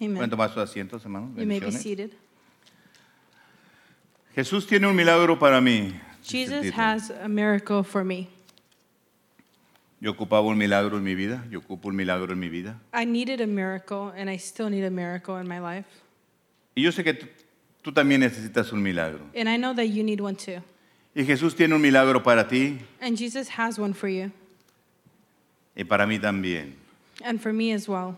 Pueden tomar sus asientos, hermanos. You may be seated. Jesús tiene un milagro para mí. Jesus has a miracle for me. Yo ocupaba un milagro en mi vida. Yo ocupo un milagro en mi vida. I needed a miracle, and I still need a miracle in my life. Y yo sé que tú también necesitas un milagro. And I know that you need one too. Y Jesús tiene un milagro para ti And Jesus has one for you, y para mí también. and for me as well.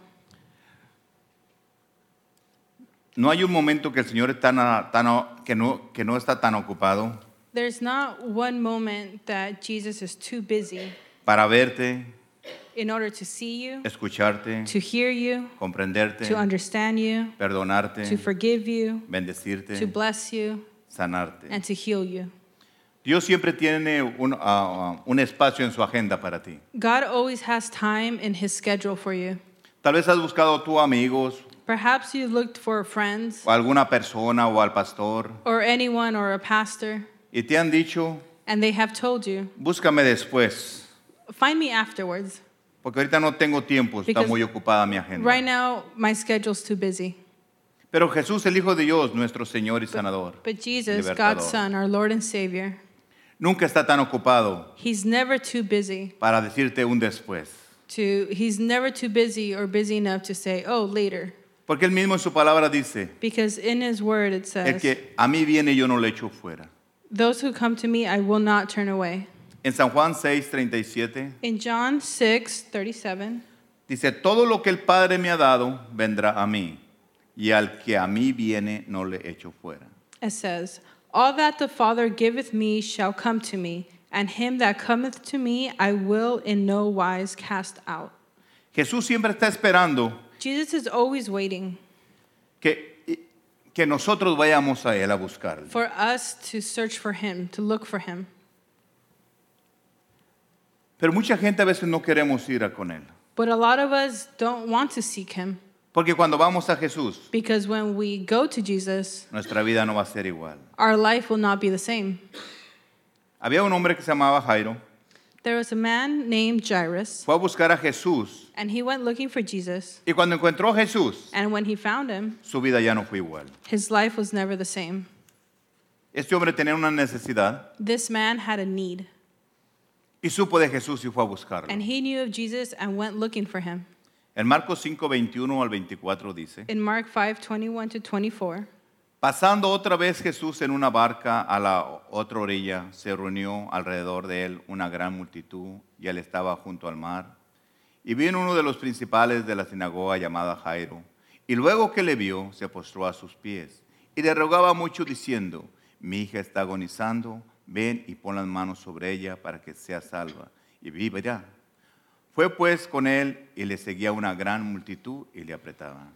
No hay un momento que el Señor está tan- que, no, que no está tan ocupado There's not one moment that Jesus is too busy para verte, in order to see you, escucharte, to hear you, comprenderte, to understand you, perdonarte, to forgive you, bendecirte, to bless you, sanarte. and to heal you. Dios siempre tiene un, ah, un espacio en su agenda para ti. God always has time in His schedule for you. Tal vez has buscado tú amigos Perhaps you looked for friends o alguna persona o al pastor or anyone or a pastor, y te han dicho, and they have told you, búscame después, find me afterwards. porque ahorita no tengo tiempo, está Because muy ocupada mi agenda. Right now, my schedule's too busy. Pero Jesús, el Hijo de Dios, nuestro Señor y Sanador, But Jesus, Libertador. God's Son, our Lord and Savior, nunca está tan ocupado He's never too busy para decirte un después. to, He's never too busy or busy enough to say, oh, later. Porque Él mismo en su palabra dice, Because in His Word it el says, que a mí viene yo no le echo fuera. those who come to me, I will not turn away. En San Juan 6, 37 In John 6, 37, dice, todo lo que el Padre me ha dado vendrá a mí, y al que a mí viene no le echo fuera. it says, All that the Father giveth me shall come to me, and him that cometh to me I will in no wise cast out. Jesús siempre está esperando Jesus is always waiting que, que nosotros vayamos a Él a buscarle. for us to search for him, to look for him. Pero mucha gente a veces no queremos ir a con Él. But a lot of us don't want to seek him Porque cuando vamos a Jesús, because when we go to Jesus, nuestra vida no va a ser igual. our life will not be the same. Había un hombre que se llamaba Jairo, There was a man named Jairus, fue a buscar a Jesús, and he went looking for Jesus. y cuando encontró a Jesús, And when he found him, su vida ya no fue igual. his life was never the same. Este hombre tenía una necesidad This man had a need, y supo de Jesús y fue a buscarlo. and he knew of Jesus and went looking for him. En Marcos 5, 21 al 24 dice, In Mark 5 21 to 24, pasando otra vez Jesús en una barca a la otra orilla, se reunió alrededor de él una gran multitud y él estaba junto al mar. Y vino uno de los principales de la sinagoga llamada Jairo, y luego que le vio, se postró a sus pies y le rogaba mucho diciendo, mi hija está agonizando, ven y pon las manos sobre ella para que sea salva y vivirá. Fue pues con él y le seguía una gran multitud y le apretaba.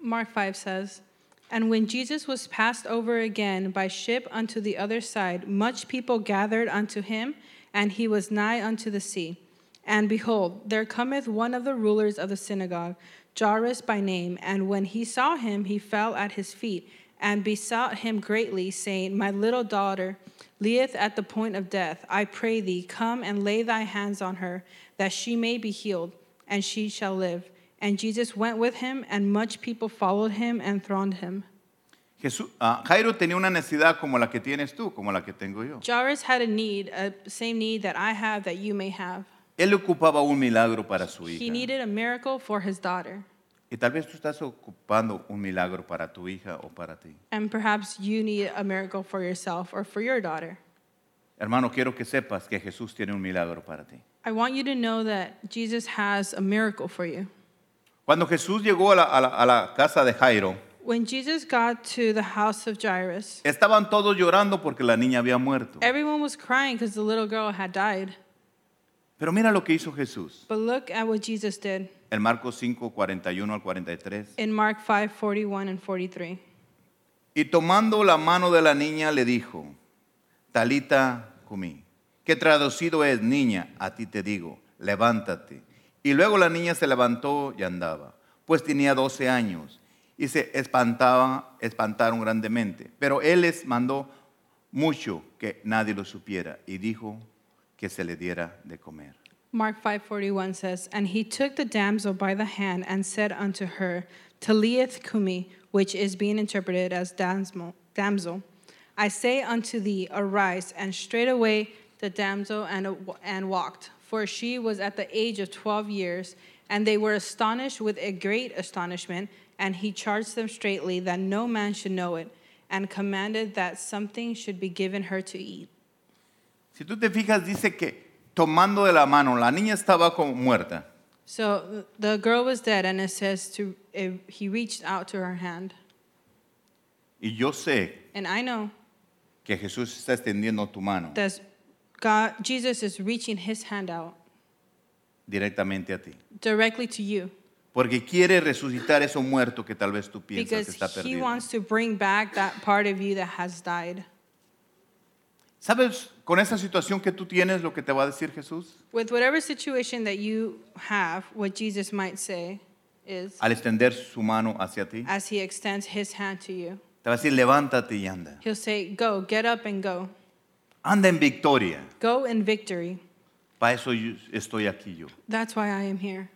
Mark 5 says, And when Jesus was passed over again by ship unto the other side, much people gathered unto him, and he was nigh unto the sea. And behold, there cometh one of the rulers of the synagogue, Jairus by name, and when he saw him, he fell at his feet, and besought him greatly, saying, My little daughter lieth at the point of death. I pray thee, come and lay thy hands on her, that she may be healed, and she shall live. And Jesus went with him, and much people followed him and thronged him. Jesús, ah, Jairo tenía una necesidad como la que tienes tú, como la que tengo yo. Jairus had a need, a same need that I have, that you may have. Él ocupaba un milagro para su He hija. needed a miracle for his daughter. Y tal vez tú estás ocupando un milagro para tu hija o para ti. And perhaps you need a miracle for yourself or for your daughter. Hermano, quiero que sepas que Jesús tiene un milagro para ti. I want you to know that Jesus has a miracle for you. Cuando Jesús llegó a la, a la- a la casa de Jairo, When Jesus got to the house of Jairus, estaban todos llorando porque la niña había muerto. everyone was crying because the little girl had died. Pero mira lo que hizo Jesús. But look at what Jesus did En Marcos 5, 41 al 43. in Mark 5 41 and 43. Y tomando la mano de la niña le dijo, Talita cumí, que traducido es, niña, a ti te digo, levántate. Y luego la niña se levantó y andaba, pues tenía 12 años, y se espantaba, espantaron grandemente. Pero él les mandó mucho que nadie lo supiera, y dijo que se le diera de comer. Mark 5:41 says, "And he took the damsel by the hand and said unto her, Taliath Kumi, which is being interpreted as damsel. damsel. I say unto thee, arise, and straightway the damsel and, and walked. For she was at the age of twelve years, and they were astonished with a great astonishment. And he charged them straitly that no man should know it, and commanded that something should be given her to eat. Si tú te fijas, dice que tomando de la mano, la niña estaba como muerta. So the girl was dead, and it says to he reached out to her hand. Y yo sé And I know que Jesús está extendiendo tu mano that God, Jesus is reaching his hand out directamente a ti. directly to you Porque quiere resucitar eso muerto que tal vez tú piensas que because está he perdido. wants to bring back that part of you that has died. ¿Sabes con esa situación que tú tienes lo que te va a decir Jesús? With whatever situation that you have, what Jesus might say is, Al extender su mano hacia ti, as he extends his hand to you, te va a decir, levántate y anda. he'll say, Go, get up and go. Anda en victoria. Go in victory. Para eso yo- estoy aquí yo. That's why I am here.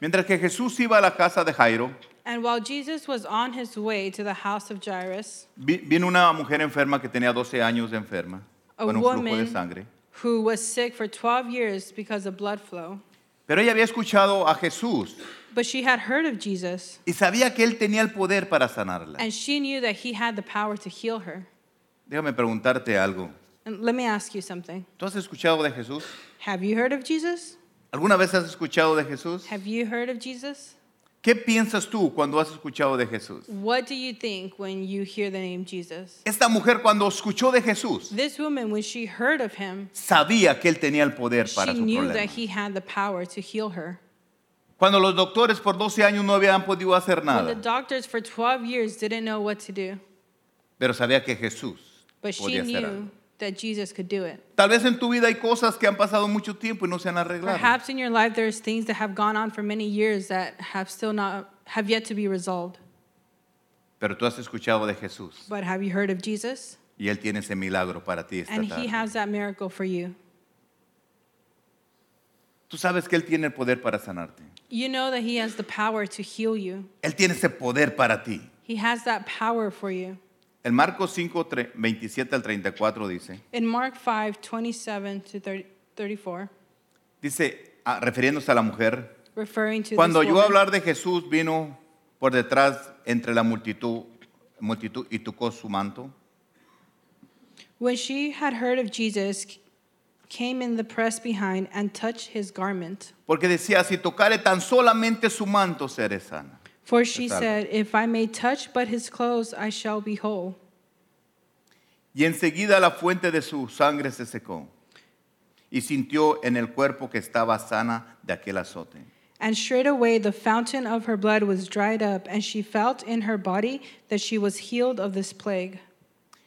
Mientras que Jesús iba a la casa de Jairo, And while Jesus was on his way to the house of Jairus, vi- una mujer enferma que tenía 12 años de enferma, a con un flujo de woman sangre. who was sick for 12 years because of blood flow, Pero ella había escuchado a Jesús but she had heard of Jesus, y sabía que él tenía el poder para sanarla. and she knew that he had the power to heal her. Déjame preguntarte algo. And let me ask you something. ¿Tú has escuchado de Jesús? Have you heard of Jesus? ¿Alguna vez has escuchado de Jesús? Have you heard of Jesus? ¿Qué piensas tú cuando has escuchado de Jesús? What do you think when you hear the name Jesus? Esta mujer cuando escuchó de Jesús This woman, when she heard of him, sabía que él tenía el poder para she su knew that he had the power to heal her. Cuando los doctores por 12 años no habían podido hacer When the nada, doctors for 12 years didn't know what to do, pero sabía que Jesús but she podía hacer algo. knew that Jesus could do it. Tal vez en tu vida hay cosas que han pasado mucho tiempo y no se han arreglado. Perhaps in your life there's things that have gone on for many years that have still not have yet to be resolved. Pero tú has escuchado de Jesús But have you heard of Jesus? y Él tiene ese milagro para ti esta And he has that miracle for you. Tú sabes que Él tiene el poder para sanarte. You know that he has the power to heal you. Él tiene ese poder para ti. He has that power for you. En Marcos 5, tre- 27 al 34 dice, In Mark 5, 27 to 30, 34, dice, ah, refiriéndose a la mujer, referring to cuando oyó hablar de Jesús, vino por detrás entre la multitud, multitud y tocó su manto. when she had heard of Jesus, came in the press behind and touched his garment. Porque decía, si tocare tan solamente su manto, seré sana. For she said, If I may touch but his clothes, I shall be whole. Y enseguida la fuente de su sangre se secó y sintió en el cuerpo que estaba sana de aquel azote. And straightway the fountain of her blood was dried up, and she felt in her body that she was healed of this plague.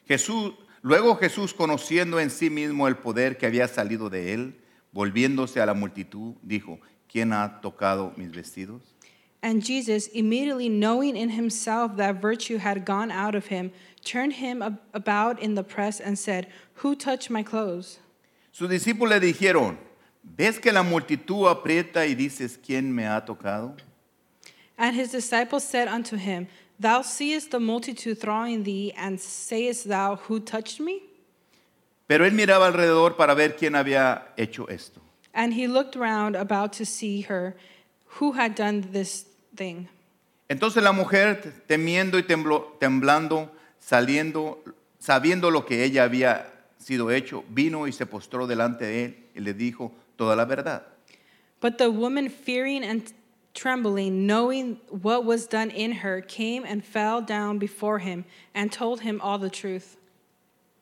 Jesús, luego Jesús, conociendo en sí mismo el poder que había salido de él, volviéndose a la multitud, dijo, ¿quién ha tocado mis vestidos? And Jesus, immediately knowing in himself that virtue had gone out of him, turned him about in the press and said, Who touched my clothes? Sus discípulos le dijeron, ¿ves que la multitud aprieta y dices, ¿quién me ha tocado? And his disciples said unto him, Thou seest the multitude thronging thee, and sayest thou, Who touched me? Pero él miraba alrededor para ver quién había hecho esto. And he looked round about to see her, who had done this thing. Entonces la mujer, temiendo y temblando, saliendo, sabiendo lo que ella había sido hecho, vino y se postró delante de él y le dijo toda la verdad. But the woman, fearing and trembling, knowing what was done in her, came and fell down before him and told him all the truth.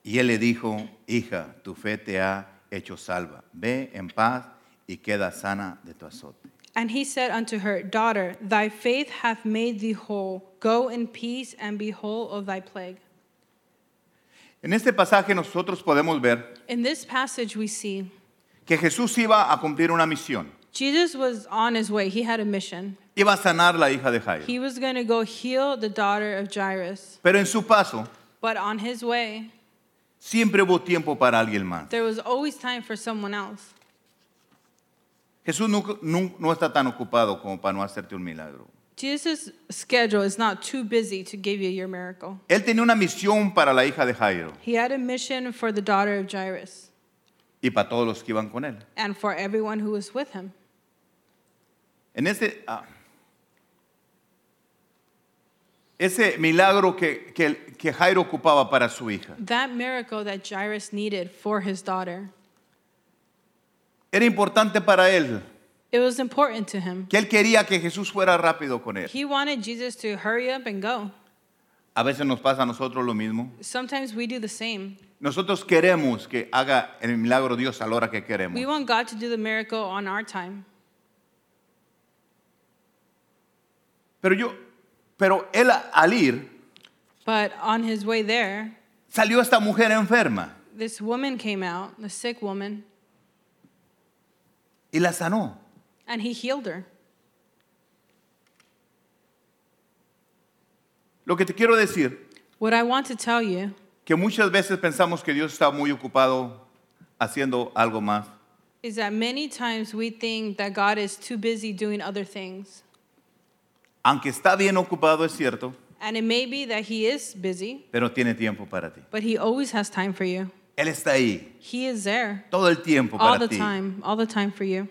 Y él le dijo, hija, tu fe te ha hecho salva. Ve en paz y queda sana de tu azote. And he said unto her, Daughter, thy faith hath made thee whole. Go in peace and be whole of thy plague. En este pasaje nosotros podemos ver In this passage, we see que Jesús iba a cumplir una misión. Jesus was on his way. He had a mission. Iba a sanar la hija de Jairo. He was going to go heal the daughter of Jairus. Pero en su paso But on his way, siempre hubo tiempo para alguien más. there was always time for someone else. Jesús nunca- nun- no está tan ocupado como para no hacerte un milagro. Jesus' schedule is not too busy to give you your miracle. Él tenía una misión para la hija de Jairo He had a mission for the daughter of Jairus y para todos los que iban con él. and for everyone who was with him. En ese, ah, ese milagro que, que, que Jairo ocupaba para su hija, That miracle that Jairus needed for his daughter, era importante para él, it was important to him. que él quería que Jesús fuera rápido con él. He wanted Jesus to hurry up and go. A veces nos pasa a nosotros lo mismo. Sometimes we do the same. Nosotros queremos que haga el milagro Dios a la hora que We queremos. want God to do the miracle on our time. Pero yo, pero él al ir, But on his way there, salió esta mujer enferma this woman came out, the sick woman, y la sanó. and he healed her. Lo que te quiero decir, What I want to tell you que muchas veces pensamos que Dios está muy ocupado haciendo algo más. is that many times we think that God is too busy doing other things. Aunque está bien ocupado, es cierto, And it may be that he is busy, pero tiene tiempo para ti. but he always has time for you. Él está ahí He is there todo el tiempo all para the ti. time, all the time for you.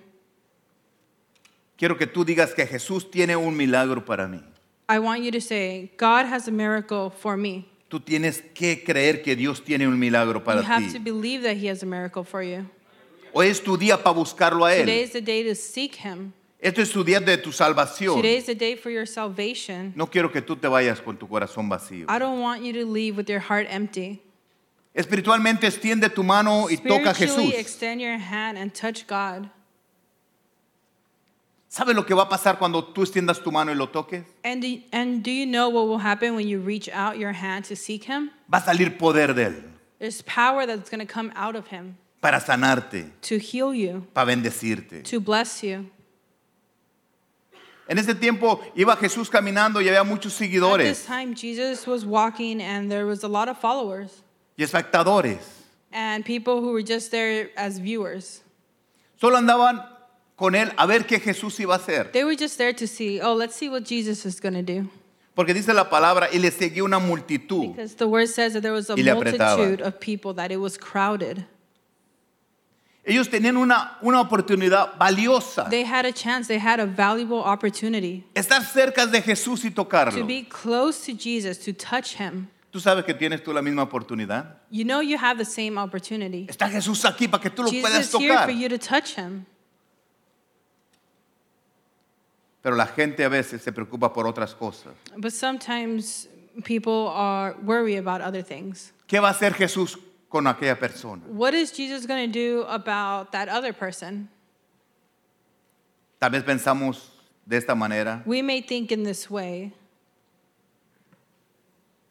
Quiero que tú digas que Jesús tiene un milagro para mí. I want you to say, God has a miracle for me. Tú tienes que creer que Dios tiene un milagro para you have to ti. believe that he has a miracle for you. Hoy es tu día para buscarlo a Today Él. is the day to seek him. Esto es tu día de tu salvación. Today is the day for your salvation. No quiero que tú te vayas con tu corazón vacío. I don't want you to leave with your heart empty. Espiritualmente extiende tu mano y toca a Jesús. extend your hand and touch God. ¿Sabes lo que va a pasar cuando tú extiendas tu mano y lo toques? And do, and do you know what will happen when you reach out your hand to seek him? Va a salir poder de Él There's power that's going to come out of him para sanarte, to heal you, para bendecirte. to bless you. En ese tiempo iba Jesús caminando y había muchos At this seguidores time, Jesus was walking, and there was a lot of followers y espectadores. and people who were just there as viewers. Solo andaban con Él a ver qué Jesús iba a hacer. They were just there to see, oh, let's see what Jesus is going to do. Porque dice la palabra, y le seguía una multitud. Because the word says that there was a Y le apretaba. multitude of people, that it was crowded. Ellos tenían una, una oportunidad valiosa. They had a chance, they had a valuable opportunity Estar cerca de Jesús y to tocarlo. be close to Jesus, to touch him. ¿Tú sabes que tienes tú la misma oportunidad? You know you have the same opportunity. Está Jesús aquí para que tú lo Jesus puedas is here tocar. for you to touch him. Pero la gente a veces se preocupa por otras cosas. But sometimes people are worry about other things. ¿Qué va a hacer Jesús con aquella persona? What is Jesus going to do about that other person? Tal vez pensamos de esta manera. We may think in this way.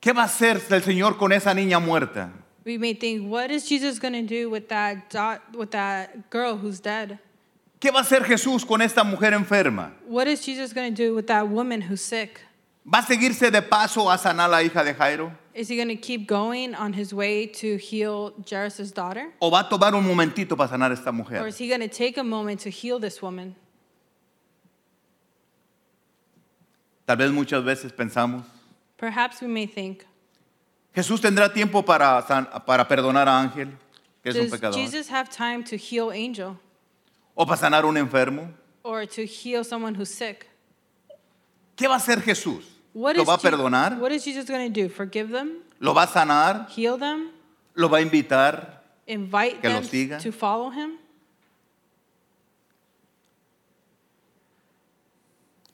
¿Qué va a hacer el Señor con esa niña muerta? We may think, what is Jesus going to do with that with that girl who's dead? ¿Qué va a hacer Jesús con esta mujer enferma? What is Jesus going to do with that woman who's sick? ¿Va a seguirse de paso a sanar a la hija de Jairo? Is he going to keep going on his way to heal Jairus' daughter? ¿O va a tomar un momentito para sanar a esta Or mujer? is he going to take a moment to heal this woman? Tal vez muchas veces pensamos, Perhaps we may think, Jesús tendrá tiempo para, san- para perdonar a Ángel, que es un does pecador, Jesus have time to heal Angel o para sanar a un enfermo. or to heal someone who's sick? ¿Qué va a hacer Jesús? What ¿Lo is va a Je- perdonar? what is Jesus going to do? Forgive them? ¿Lo va a sanar? Heal them? ¿Lo va a invitar? Invite Que lo them siga. to follow him?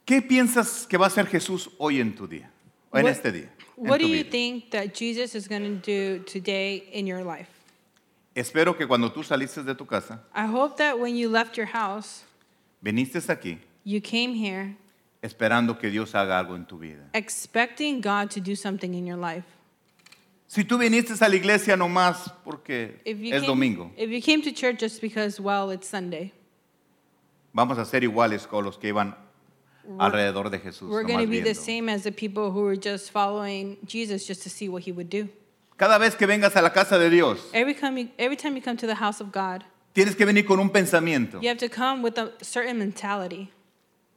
¿Qué piensas que va a hacer Jesús hoy en tu día? En What- este día. en What do you vida? think that Jesus is going to do today in your life? Espero que cuando tú saliste de tu casa, I hope that when you left your house, viniste aquí you came here esperando que Dios haga algo en tu vida. expecting God to do something in your life. Si tú viniste a la iglesia nomás porque If you, es came, domingo, if you came to church just because, well, it's Sunday, vamos a ser iguales con los que iban alrededor de Jesús. we're going to be the same as the people who were just following Jesus just to see what he would do. Cada vez que vengas a la casa de Dios, Every, come you, every time you come to the house of God, tienes que venir con un pensamiento. you have to come with a certain mentality.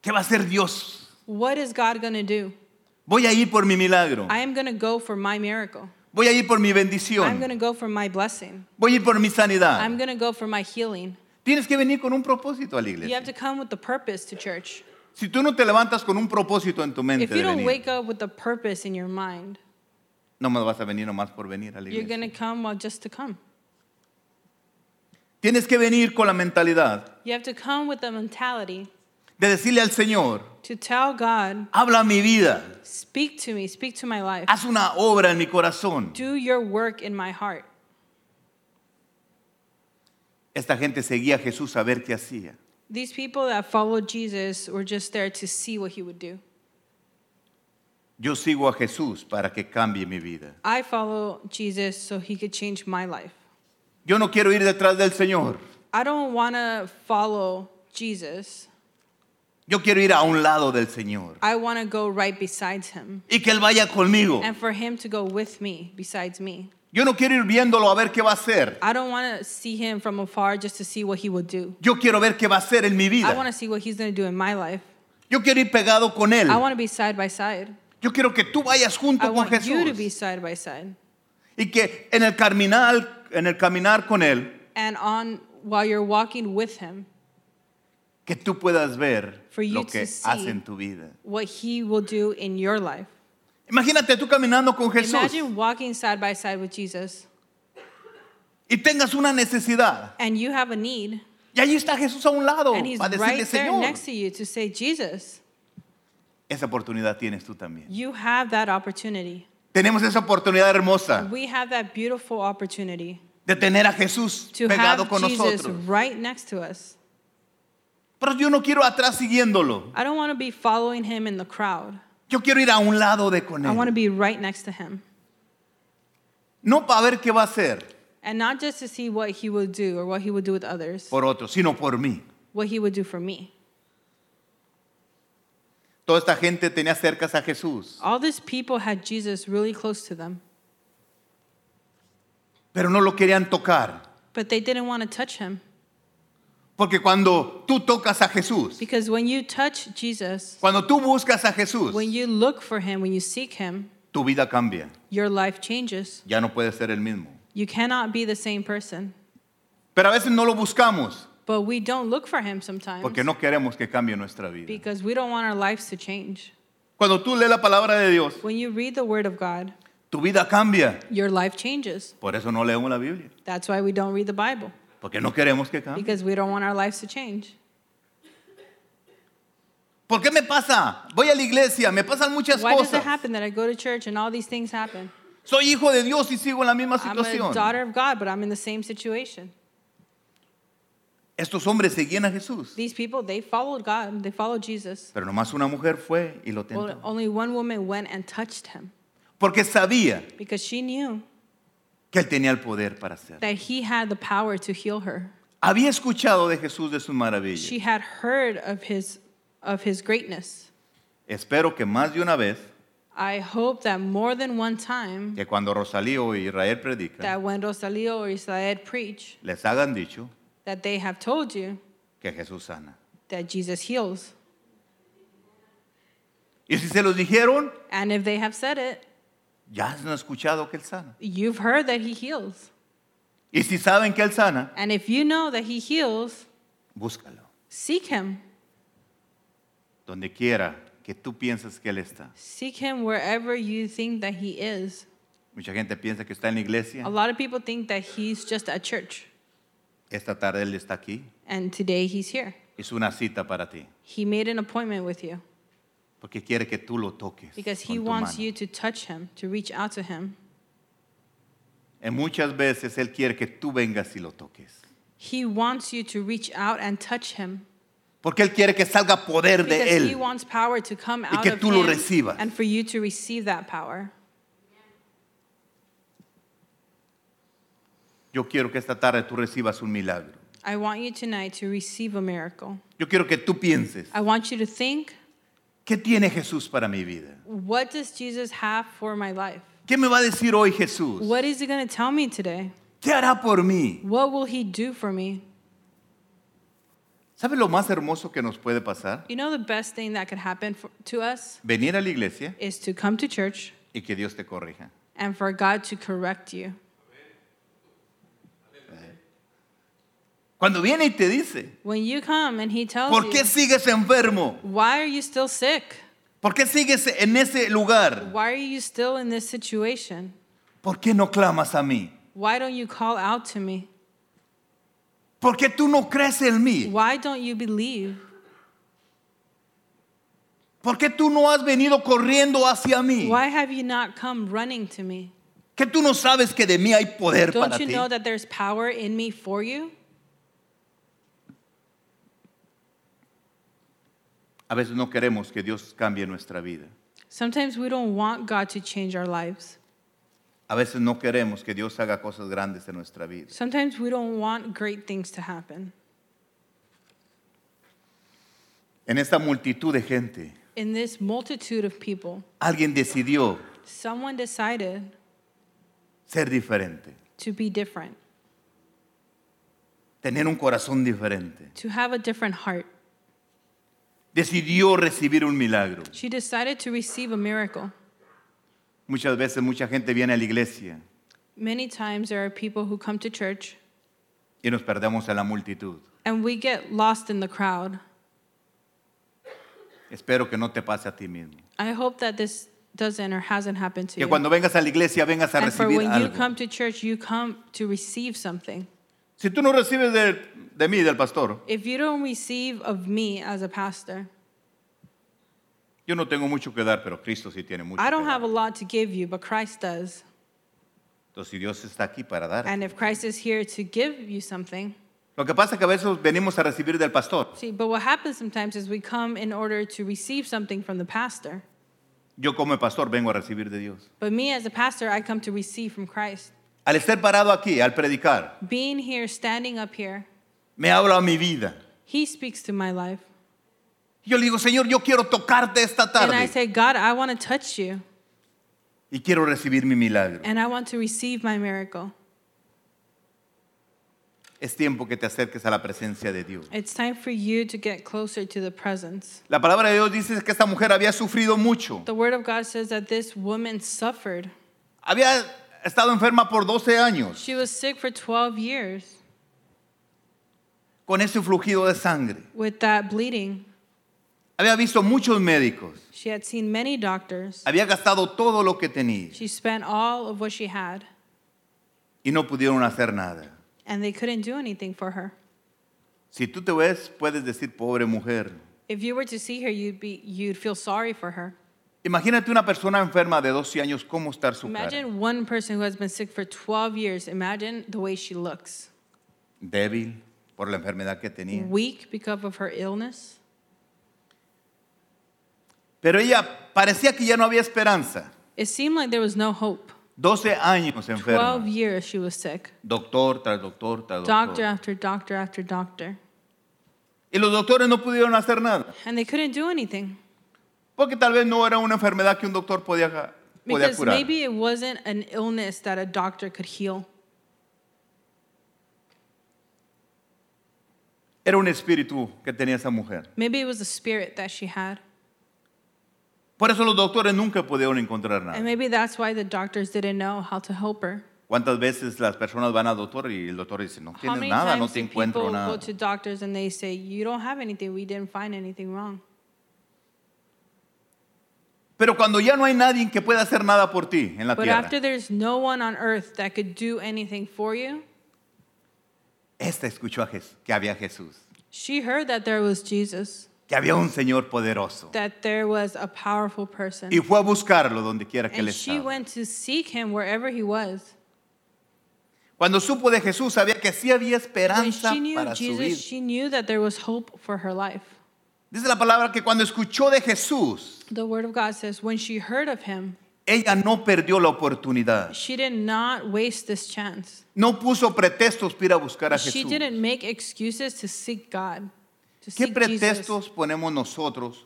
¿Qué va a hacer Dios What is God going to do? Voy a ir por mi milagro. I am going to go for my miracle. Voy a ir por mi I'm bendición. going to go for my blessing. Voy a ir por mi sanidad. I'm going to go for my healing. Tienes que venir con un propósito a la You iglesia. have to come with the purpose to church. Si tú no te levantas con un propósito en tu mente If de you don't venir, wake up with the purpose in your mind, no me vas a venir nomás por venir a la you're iglesia. going to come well, just to come. Tienes que venir con la mentalidad You have to come with the mentality de decirle al Señor, to tell God, habla mi vida, speak to me, speak to my life. haz una obra en mi corazón. Do your work in my heart. Esta gente seguía a Jesús a ver qué hacía. These people that followed Jesus were just there to see what he would do. Yo sigo a Jesús para que cambie mi vida. I follow Jesus so he could change my life. Yo no quiero ir detrás del Señor. I don't want to follow Jesus. Yo quiero ir a un lado del Señor. I want to go right beside him Y que Él vaya conmigo. and for him to go with me, besides me. Yo no quiero ir viéndolo a ver qué va a hacer. I don't want to see him from afar just to see what he will do. Yo quiero ver qué va a hacer en mi I want vida. to see what he's going to do in my life. Yo quiero ir pegado con Él. I want to be side by side. Yo quiero que tú vayas I junto con want you to be Jesús. side by side. Y que en el caminar, en el caminar con Él, And on while you're walking with him, que tú puedas ver For you lo to que see. hace en tu vida. what he will do in your life. Imagínate tú caminando con Jesús Imagine walking side by side with Jesus y tengas una necesidad. and you have a need Y ahí está Jesús a un lado and he's para decirle, right there Señor, next to you to say, Jesus, esa oportunidad tienes tú también. you have that opportunity. Tenemos esa oportunidad hermosa We have that beautiful opportunity de tener a Jesús to pegado have con Jesus nosotros. right next to us. Pero yo no quiero atrás siguiéndolo. I don't want to be following him in the crowd. Yo quiero ir a un lado de con I want to él. be right next to him. No para ver qué va a hacer And not just to see what he will do or what he will do with others, por otros, sino por mí. what he would do for me. Toda esta gente tenía cercas a Jesús, All these people had Jesus really close to them, pero no lo querían tocar. but they didn't want to touch him. Porque cuando tú tocas a Jesús, Because when you touch Jesus, cuando tú buscas a Jesús, when you look for him, when you seek him, tu vida cambia. your life changes. Ya no puedes ser el mismo. You cannot be the same person. Pero a veces no lo buscamos But we don't look for him sometimes porque no queremos que cambie nuestra vida. because we don't want our lives to change. Cuando tú lees la palabra de Dios, When you read the word of God, tu vida cambia. your life changes. Por eso no leemos la Biblia, That's why we don't read the Bible porque no queremos que cambie. because we don't want our lives to change. ¿Por qué me pasa? Voy a la iglesia, me pasan muchas Why does it cosas. happen that I go to church and all these things happen? Soy hijo de Dios y sigo en la misma I'm a situación. daughter of God, but I'm in the same situation. Estos hombres seguían a Jesús, These people, they followed God, they followed Jesus. pero nomás una mujer fue y lo Well, tentó. only one woman went and touched him Porque sabía because she knew que él tenía el poder para hacerlo. that he had the power to heal her. Había escuchado de Jesús de sus maravillas. She had heard of his of his greatness. Espero que más de una vez, I hope that more than one time que cuando Rosalío y Israel predican, that when Rosalio or Israel preach, les hagan dicho that they have told you que Jesús sana. that Jesus heals. Y si se los dijeron, And if they have said it, ya han escuchado que Él sana. you've heard that he heals. Y si saben que Él sana, And if you know that he heals, búscalo. seek him. Donde quiera que tú pienses que Él está. Seek him wherever you think that he is. Mucha gente piensa que está en la iglesia. A lot of people think that he's just at church Esta tarde Él está aquí. and today he's here. Es una cita para ti. He made an appointment with you Porque quiere que tú lo toques. because he con tu wants mano. you to touch him, to reach out to him. En muchas veces Él quiere que tú vengas y lo toques. He wants you to reach out and touch him Porque Él quiere que salga poder de because he Él. wants power to come out que of tú lo him recibas. and for you to receive that power. Yo quiero que esta tarde tú recibas un milagro. I want you tonight to receive a miracle. Yo quiero que tú pienses, I want you to think, ¿qué tiene Jesús para mi vida? what does Jesus have for my life? ¿Qué me va a decir hoy Jesús? What is he going to tell me today? ¿Qué hará por mí? What will he do for me? ¿Sabe lo más hermoso que nos puede pasar? You know, the best thing that could happen for, to us Venir a la iglesia is to come to church y que Dios te corrija. and for God to correct you. Cuando viene y te dice, When you come and He tells ¿por you, qué sigues enfermo? Why are you still sick? ¿Por qué sigues en ese lugar? Why are you still in this situation? ¿Por qué no clamas a mí? Why don't you call out to me? ¿Por qué tú no crees en mí? Why don't you believe? ¿Por qué tú no has venido corriendo hacia mí? Why have you not come running to me? ¿Que tú no sabes que de mí hay poder Don't para you ti? know that there's power in me for you? A veces no queremos que Dios cambie nuestra vida. Sometimes we don't want God to change our lives. A veces no queremos que Dios haga cosas grandes en nuestra vida. Sometimes we don't want great things to happen. En esta multitud de gente, In this multitude of people, alguien decidió someone decided ser diferente, to be different, tener un corazón diferente. to have a different heart. Decidió recibir un milagro. She decided to receive a miracle. Muchas veces mucha gente viene a la iglesia Many times there are people who come to church y nos perdemos en la multitud. and we get lost in the crowd. Espero que no te pase a ti mismo. I hope that this doesn't or hasn't happened to Que you. cuando vengas a la iglesia vengas a And for recibir when you algo. come to church, you come to receive something. Si tú no recibes de, de mí, del pastor, If you don't receive of me as a pastor, yo no tengo mucho que dar, pero Cristo sí tiene mucho I don't dar. have a lot to give you, but Christ does. Entonces, si Dios está aquí para dar. And if Christ is here to give you something, Lo que pasa es que a veces venimos a recibir del pastor. see, but what happens sometimes is we come in order to receive something from the pastor. Yo como pastor vengo a recibir de Dios. But me as a pastor, I come to receive from Christ. Al estar parado aquí, al predicar, Being here, standing up here, me habla a mi vida. He speaks to my life. Yo le digo, Señor, yo quiero tocarte esta And I tarde say, God, I want to touch you y quiero recibir mi milagro. and I want to receive my miracle. Es tiempo que te acerques a la presencia de Dios. It's time for you to get closer to the presence. La palabra de Dios dice que esta mujer había sufrido mucho. The word of God says that this woman suffered. Había estado enferma por 12 años She was sick for 12 years con ese flujido de sangre. with that bleeding. Había visto muchos médicos. She had seen many doctors. Había gastado todo lo que tenía She spent all of what she had, y no pudieron hacer nada. and they couldn't do anything for her. Si tú te ves, puedes decir, pobre mujer. If you were to see her, you'd, be, you'd feel sorry for her. Imagínate una persona enferma de 12 años, cómo estar su cara. Imagine one person who has been sick for 12 years. Imagine the way she looks Débil por la enfermedad que tenía. weak because of her illness. Pero ella parecía que ya no había esperanza. It seemed like there was no hope. 12 años 12 enferma. years she was sick. Doctor tras doctor tras Doctor doctor. after doctor after doctor. Y los doctores no pudieron hacer nada. And they couldn't do anything. Porque tal vez no era una enfermedad que un doctor podía, podía Because curar. maybe it wasn't an illness that a doctor could heal. Era un espíritu que tenía esa mujer. Maybe it was the spirit that she had. Por eso los doctores nunca pudieron encontrar And nada. maybe that's why the doctors didn't know how to help her. ¿Cuántas veces las personas van al doctor y el doctor dice, no How tienes many nada, no times te do encuentro people go nada? to doctors and they say, You don't have anything, we didn't find anything wrong. Pero cuando ya no hay nadie que pueda hacer nada por ti en la But tierra, after there's no one on earth that could do anything for you, esta escuchó a Jes- que había Jesús, she heard that there was Jesus, que había un Señor poderoso. that there was a powerful person. Y fue a buscarlo donde quiera que él And she estaba. went to seek him wherever he was. Cuando supo de Jesús, sabía que sí había When esperanza she knew para su vida. Jesus, she knew that there was hope for her life. Dice la palabra que cuando escuchó de Jesús, The word of God says, when she heard of him, ella no perdió la oportunidad. she did not waste this chance. No puso pretextos para ir a buscar a She Jesús. didn't make excuses to seek God, to ¿Qué seek Jesus. pretextos ponemos nosotros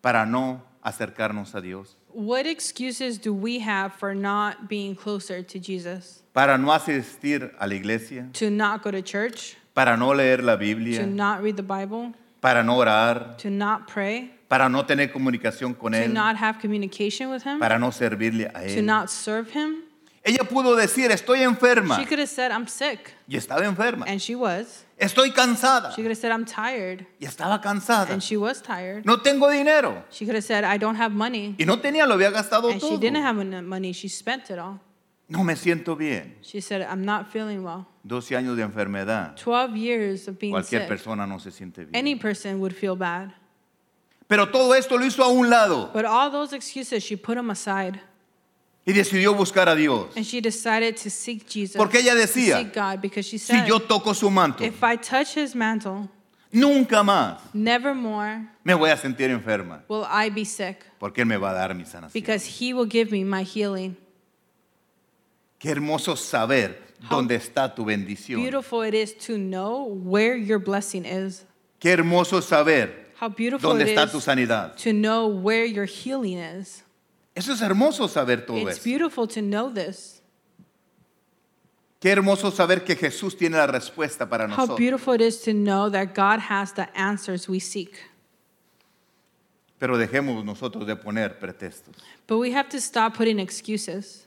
para no acercarnos a Dios? What excuses do we have for not being closer to Jesus? Para no asistir a la iglesia, To not go to church, para no leer la to Biblia, not read the Bible, para no orar, to not pray, para no tener comunicación con to Él, not have communication with Him, para no servirle a to Él. not serve Him. Ella pudo decir, estoy enferma. She could have said, I'm sick. Y estaba enferma. And she was. Estoy cansada. She could have said, I'm tired. Y estaba cansada. And she was tired. No tengo dinero. She could have said, I don't have money. Y no tenía, lo había gastado And she todo. didn't have money. She spent it all. No me siento bien. She said, I'm not feeling well. 12 años de enfermedad. 12 years of being Cualquier sick. persona no se siente bien. Any person would feel bad. Pero todo esto lo hizo a un lado But all those excuses, she put them aside. y decidió buscar a Dios. And she decided to seek Jesus. Porque ella to decía, seek God because she Si said, yo toco su manto, if I touch his mantle, nunca más never more me voy a sentir enferma. will I be sick Porque Él me va a dar mi sanación. because he will give me my healing. Qué hermoso saber How dónde está tu bendición. Beautiful it is to know where your blessing is. Qué hermoso saber How beautiful dónde it está tu is sanidad. to know where your healing is. Eso es hermoso saber todo It's eso. beautiful to know this. Qué hermoso saber que Jesús tiene la respuesta para How nosotros. beautiful it is to know that God has the answers we seek. Pero dejemos nosotros de poner pretextos. But we have to stop putting excuses.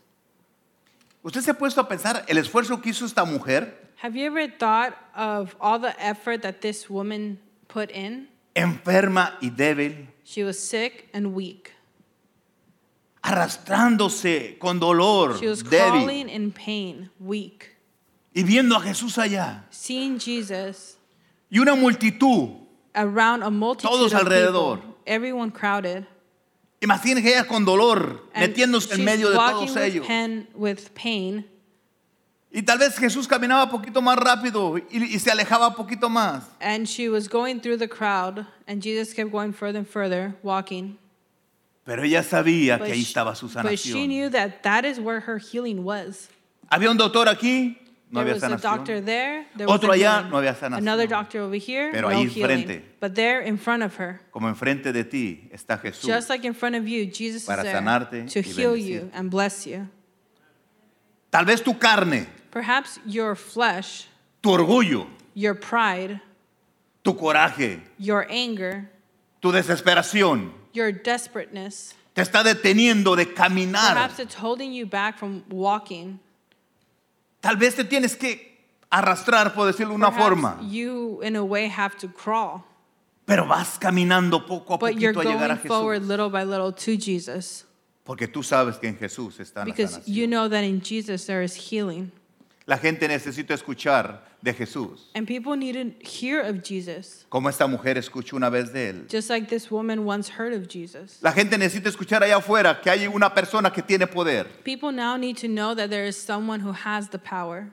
¿Usted se ha puesto a pensar el esfuerzo que hizo esta mujer? Have you ever thought of all the effort that this woman put in? Enferma y débil, She was sick and weak. arrastrándose con dolor, She was débil, crawling in pain, weak. y viendo a Jesús allá. Seeing Jesus Y una multitud. around a multitude Todos of alrededor. people, everyone crowded. Imagínense ella con dolor, And metiéndose en medio de todos with, ellos. pen, with pain. Y tal vez Jesús caminaba un poquito más rápido y, y se alejaba un poquito más. And she was going through the crowd, and Jesus kept going further and further, walking. Pero ella sabía But que ahí she, estaba su but she sanación. knew that that is where her healing was. Había un doctor aquí, no there había was a doctor sanación. there. there Otro allá, no había sanación. Another doctor over here, Pero no ahí enfrente. But there in front of her, Como enfrente de ti está Jesús. just like in front of you, Jesus Para is sanarte to y heal you bendecirte. and bless you. Tal vez tu carne, Perhaps your flesh, tu orgullo, your pride, tu coraje, your anger, tu desesperación your desperateness, te está deteniendo de caminar. perhaps it's holding you back from walking. Tal vez te tienes que arrastrar, por decirlo de una Perhaps forma. you, in a way, have to crawl. Pero vas caminando poco a But you're poquito a llegar a going forward Jesús. little by little to Jesus Porque tú sabes que en Jesús está la because sanación. you know that in Jesus there is healing. La gente necesita escuchar de Jesús. And people need to hear of Jesus, Como esta mujer escuchó una vez de él. just like this woman once heard of Jesus. La gente necesita escuchar allá afuera que hay una persona que tiene poder. People now need to know that there is someone who has the power,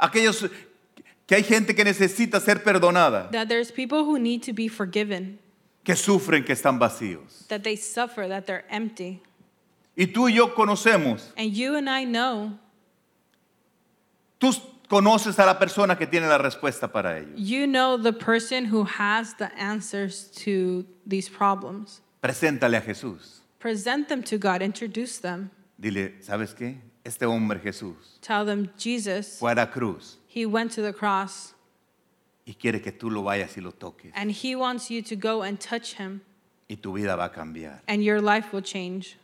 Aquellos que hay gente que necesita ser perdonada, that there's people who need to be forgiven, que sufren, que están vacíos. that they suffer, that they're empty. Y tú y yo conocemos. And you and I know, Tú conoces a la persona que tiene la respuesta para ello. you know the person who has the answers to these problems. Preséntale a Jesús. Present them to God, introduce them. Dile, ¿sabes qué? Este hombre Jesús Tell them, Jesus, fue a la cruz he went to the cross y quiere que tú lo vayas y lo toques. and he wants you to go and touch him, Y tu vida va a cambiar. and your life will change.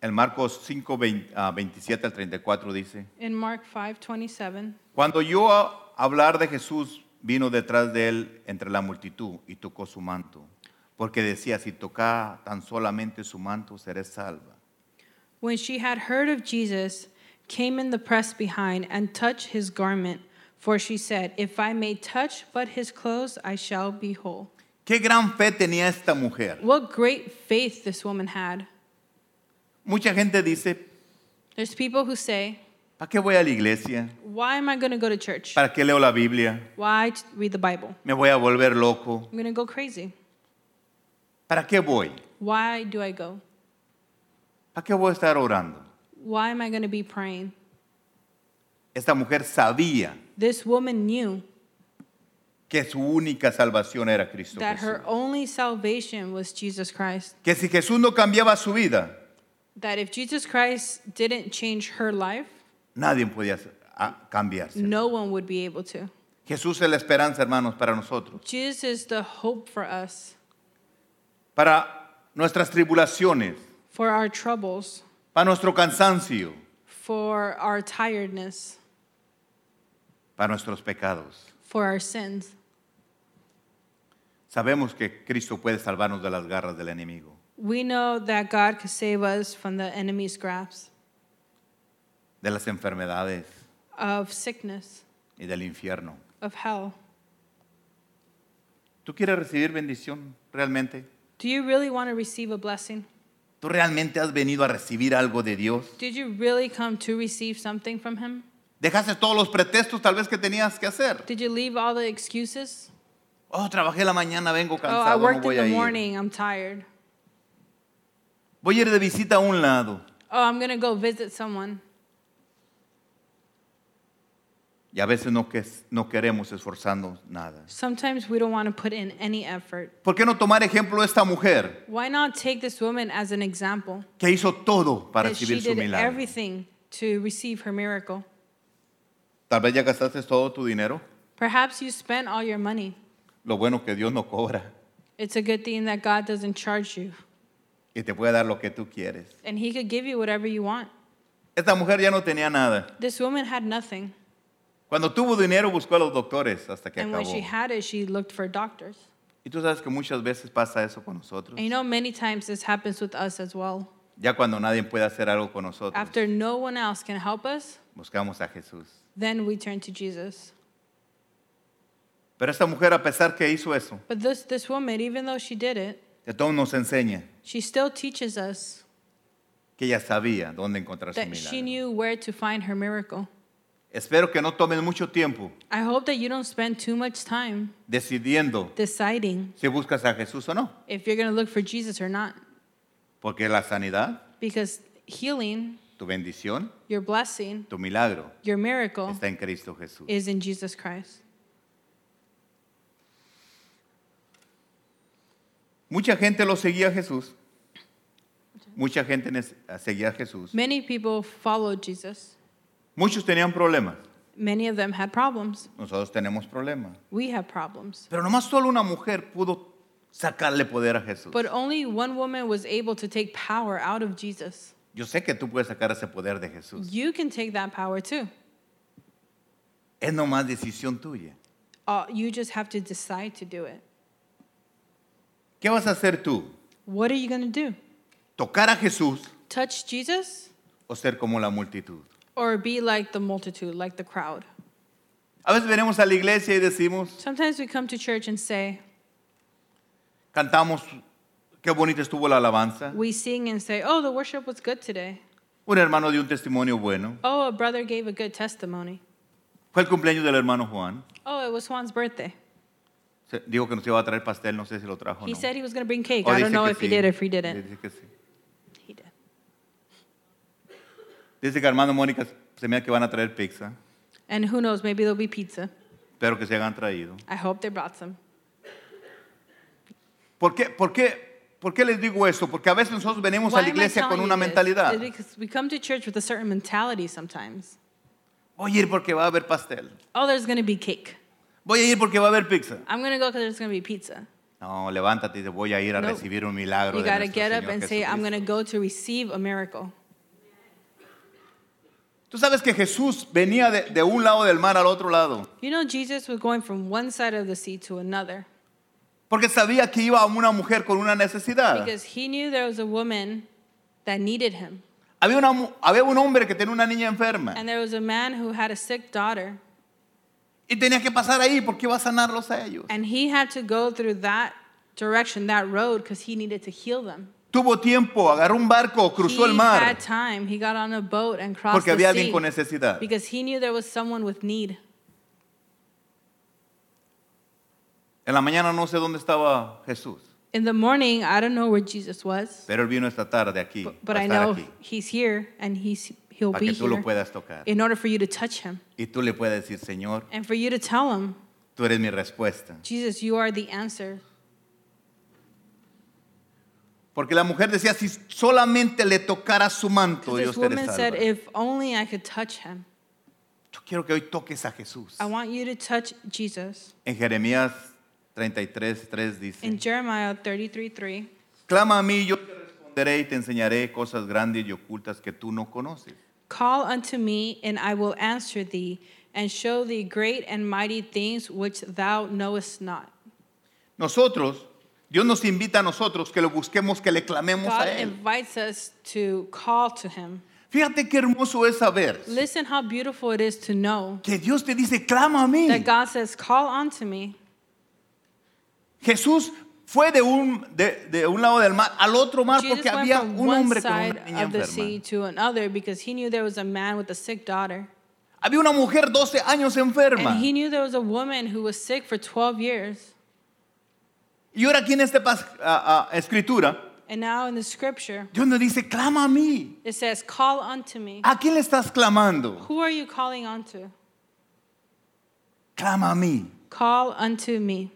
El Marcos 5, 20, ah, 27 al 34 dice, In Mark 5 27, Cuando yo a hablar de Jesús, vino detrás de él entre la multitud y tocó su manto, porque decía, si toca tan solamente su manto, seré salva. when she had heard of Jesus, came in the press behind and touched his garment. For she said, If I may touch but his clothes, I shall be whole. Qué gran fe tenía esta mujer. What great faith this woman had. Mucha gente dice, There's people who say, ¿para qué voy a la iglesia? Why am I going to go to church? ¿Para qué leo la Biblia? Why read the Bible? Me voy a volver loco. I'm going to go crazy. ¿Para qué voy? Why do I go? ¿Para qué voy a estar orando? Why am I going to be praying? Esta mujer sabía This woman knew que su única salvación era Cristo that Jesús. her only salvation was Jesus Christ. Que si Jesús no cambiaba su vida, That if Jesus Christ didn't change her life, nadie podía cambiarse. No one would be able to. Jesús es la esperanza, hermanos, para nosotros. Jesus is the hope for us, Para nuestras tribulaciones, for our troubles, para nuestro cansancio, for our tiredness, para nuestros pecados. for our sins. Sabemos que Cristo puede salvarnos de las garras del enemigo. We know that God can save us from the enemy's grasp de las enfermedades of sickness, y del infierno. of hell. ¿Tú quieres recibir bendición realmente? Do you really want to receive a blessing? ¿Tú realmente has venido a recibir algo de Dios? Did you really come to receive something from Him? ¿Dejaste todos los pretextos tal vez que tenías que hacer? Did you leave all the excuses? Oh, trabajé la mañana, vengo Oh, I cansado, no worked voy in a the ir. morning, I'm tired. Voy a ir de visita a un lado. Oh, I'm going to go visit someone. Y a veces no, que, no queremos esforzarnos nada. Sometimes we don't want to put in any effort. ¿Por qué no tomar ejemplo esta mujer Why not take this woman as an example? que hizo todo para That she recibir su did milagro? everything to receive her miracle. Tal vez ya gastaste todo tu dinero. Perhaps you spent all your money. Lo bueno que Dios no cobra It's a good thing that God doesn't charge you, y te puede dar lo que tú quieres. and He could give you whatever you want. Esta mujer ya no tenía nada. This woman had nothing, Cuando tuvo dinero buscó a los doctores hasta que and when acabó. she had it, she looked for doctors. Y tú sabes que muchas veces pasa eso con nosotros. And you know, many times this happens with us as well. Ya cuando nadie puede hacer algo con nosotros, After no one else can help us, buscamos a Jesús. then we turn to Jesus. Pero esta mujer, a pesar que hizo eso, But this, this woman, even though she did it, todo nos enseña she still teaches us que ella sabía dónde encontrar su that she milagro. knew where to find her miracle. Espero que no tomes mucho tiempo I hope that you don't spend too much time decidiendo deciding si buscas a Jesús o no. if you're going to look for Jesus or not. Porque la sanidad, Because healing, tu bendición, your blessing, tu milagro your miracle está en Cristo Jesús. is in Jesus Christ. Mucha gente lo seguía a Jesús. Mucha gente seguía a Jesús. Many people followed Jesus. Muchos tenían problemas. Many of them had problems. Nosotros tenemos problemas. We have problems. Pero nomás solo una mujer pudo sacarle poder a Jesús. But only one woman was able to take power out of Jesus. Yo sé que tú puedes sacar ese poder de Jesús. You can take that power too. Es nomás decisión tuya. Uh, you just have to decide to do it. ¿Qué vas a hacer tú? What are you going to do? ¿Tocar a Jesús Touch Jesus o ser como la multitud? or be like the multitude, like the crowd? A veces venimos a la iglesia y decimos, Sometimes we come to church and say, cantamos, qué bonita estuvo la alabanza. we sing and say, oh, the worship was good today. Un hermano dio un testimonio bueno. Oh, a brother gave a good testimony. Fue el cumpleaños del hermano Juan. Oh, it was Juan's birthday. Dijo que nos iba a traer pastel, no sé si lo trajo He no. said he was going to bring cake. O I don't know if he sí. did or if he didn't. Dice que sí. He did. Dice que hermano Mónica se me da que van a traer pizza. And who knows, maybe there'll be pizza. Espero que se hayan traído. I hope they brought some. ¿Por qué, por qué, por qué les digo esto? Porque a veces nosotros venimos a Why la am I iglesia con una mentalidad. Because we come to church with a certain mentality sometimes. Voy a ir porque va a haber pastel. Oh, there's going to be cake. Voy a ir porque va a haber pizza. I'm going to go because there's going to be pizza. No, levántate y voy a ir a Nope. recibir un milagro You de got to nuestro get up Señor and say, I'm going to Jesucristo. go to receive a miracle. Tú sabes que Jesús venía de, de un lado del mar al otro lado, You know, Jesus was going from one side of the sea to another porque sabía que iba a una mujer con una necesidad. because he knew there was a woman that needed him. Había, una mu- había un hombre que tenía una niña enferma And there was a man who had a sick daughter, y tenía que pasar ahí porque iba a sanarlos a ellos. and he had to go through that direction, that road, because he needed to heal them. Tuvo tiempo, agarró un barco, cruzó el he mar had time. He got on a boat and crossed porque había the alguien sea con necesidad. because he knew there was someone with need. En la mañana no sé dónde estaba Jesús, In the morning, I don't know where Jesus was, pero él vino esta tarde aquí, but, I estar know aquí, he's here and he's he'll para be que tú lo here puedas tocar. in order for you to touch him Y tú le puedes decir, Señor, and for you to tell him, tú eres mi respuesta. Jesus, you are the answer. Porque la mujer decía, si solamente le tocara su manto, Dios te woman said, salva. if only I could touch him. Yo quiero que hoy toques a Jesús. I want you to touch Jesus. En Jeremías 33, 3 In dice, Jeremiah 33 3, clama a mí, yo te responderé y te enseñaré cosas grandes y ocultas que tú no conoces. Call unto me, and I will answer thee, and show thee great and mighty things which thou knowest not. Nosotros, Dios nos invita a nosotros que lo busquemos, que le clamemos God a Él. invites us to call to him. Fíjate qué hermoso es saber Listen how beautiful it is to know que Dios te dice, clama a mí. that God says, Call unto me. Jesús fue de un, de, de un lado del mar al otro mar Jesus porque había un hombre con una niña enferma. Había una mujer 12 años enferma. And he knew there was a woman who was sick for 12 years. Y ahora aquí en esta a- a- escritura, And now in the scripture, Dios nos dice, clama a mí. it says, Call unto me. ¿A quién le estás clamando? Who are you calling unto? Clama a mí. Call unto me.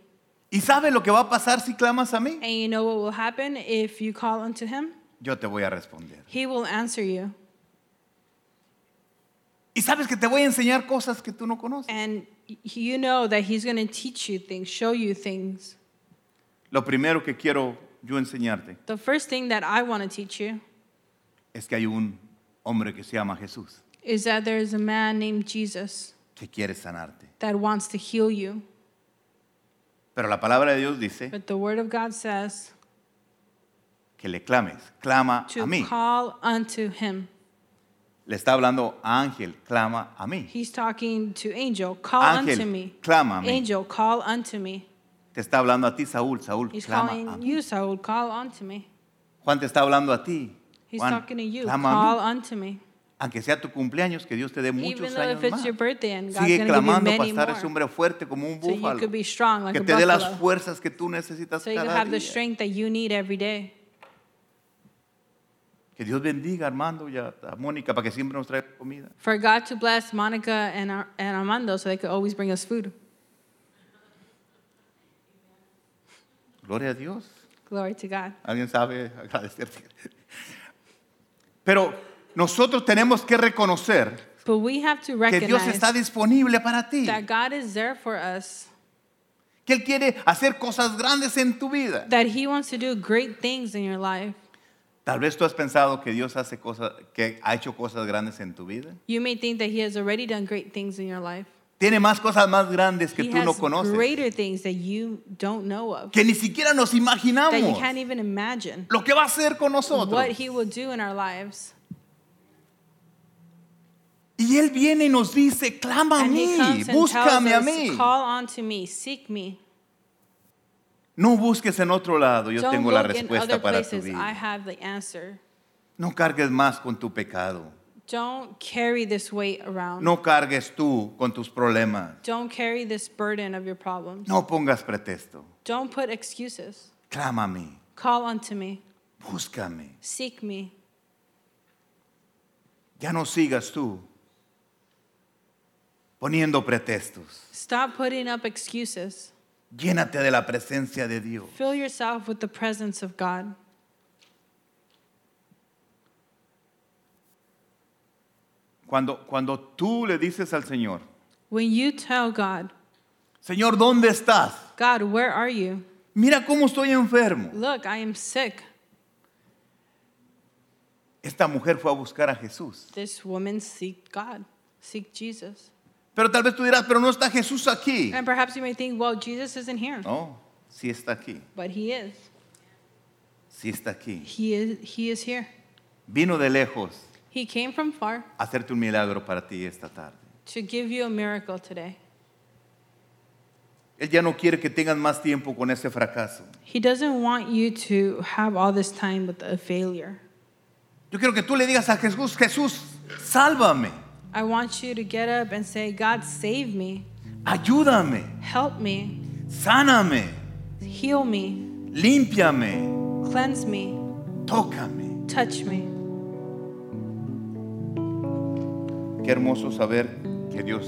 ¿Y sabes lo que va a pasar si clamas a mí? And you know what will happen if you call unto him? Yo te voy a responder. He will answer you. Y sabes que te voy a enseñar cosas que tú no conoces. And you know that he's going to teach you things, show you things. Lo primero que quiero yo enseñarte The first thing that I want to teach you es que hay un hombre que se llama Jesús is that there's a man named Jesus que quiere sanarte. that wants to heal you. Pero la palabra de Dios dice But the word of God says que le clames. Clama a to mí. call unto him. Le está hablando a Ángel, clama a mí. He's talking to angel, call Ángel, unto me. clama a mí. Angel, call unto me. Te está hablando a ti, Saúl. Saúl, He's clama a calling mí. you, Saul, call unto me. Juan te está hablando a ti. He's Juan, talking to you, clama a call mí. unto me. Aunque sea tu cumpleaños, que Dios te dé muchos años más. Sigue clamando para estar ese hombre fuerte como un búfalo. que te dé las fuerzas que tú necesitas cada día. Que Dios bendiga a Armando y a Mónica para que siempre nos traiga comida. For God to bless Monica and, Ar- and Armando so they could always bring us food. Gloria a Dios. Glory to God. ¿Alguien sabe agradecerte? Pero nosotros tenemos que reconocer But we have to que Dios recognize está disponible para ti. that God is there for us, Que Él quiere hacer cosas grandes en tu vida. that He wants to do great things in your life. Tal vez tú has pensado que Dios hace cosas, que ha hecho cosas grandes en tu vida. You may think that He has already done great things in your life. Tiene más cosas más grandes que He tú no conoces. greater things that you don't know of, Que ni siquiera nos that you imaginamos can't even imagine lo que va a hacer con nosotros. what He will do in our lives. Y Él viene y nos dice, clama a And He mí, comes and tells búscame a us, mí. call unto me, seek me. No busques en otro lado, yo Don't tengo la look in respuesta other para tu places. I vida. have the answer. No cargues más con tu pecado. Don't carry this weight around. No cargues tú con tus problemas. Don't carry this burden of your problems. No pongas pretexto. Don't put excuses. Clama a mí, Call unto me. búscame. Seek me. Ya no sigas tú poniendo pretextos. Stop putting up excuses. Llénate de la presencia de Dios. Fill yourself with the presence of God. Cuando, cuando tú le dices al Señor, When you tell God, Señor, ¿dónde estás? God, where are you? Mira cómo estoy enfermo. Look, I am sick. Esta mujer fue a buscar a Jesús. This woman seek God, seek Jesus. Pero tal vez tú dirás, pero no está Jesús aquí. And perhaps you may think, well, Jesus isn't here. No, sí está aquí. But he is. Sí está aquí. He is he is here. Vino de lejos He came from far a hacerte un milagro para ti esta tarde. to give you a miracle today. Él ya no quiere que tengas más tiempo con ese fracaso. He doesn't want you to have all this time with a failure. Yo quiero que tú le digas a Jesús, Jesús, sálvame, I want you to get up and say, God, save me, ayúdame, help me, sáname, heal me, límpiame, cleanse me, tócame. touch me. Qué hermoso saber que Dios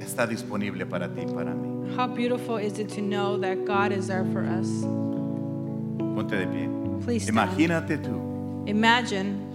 está disponible para ti y para mí. How beautiful is it to know that God is there for us? Ponte de pie. Please stand. Imagínate tú Imagine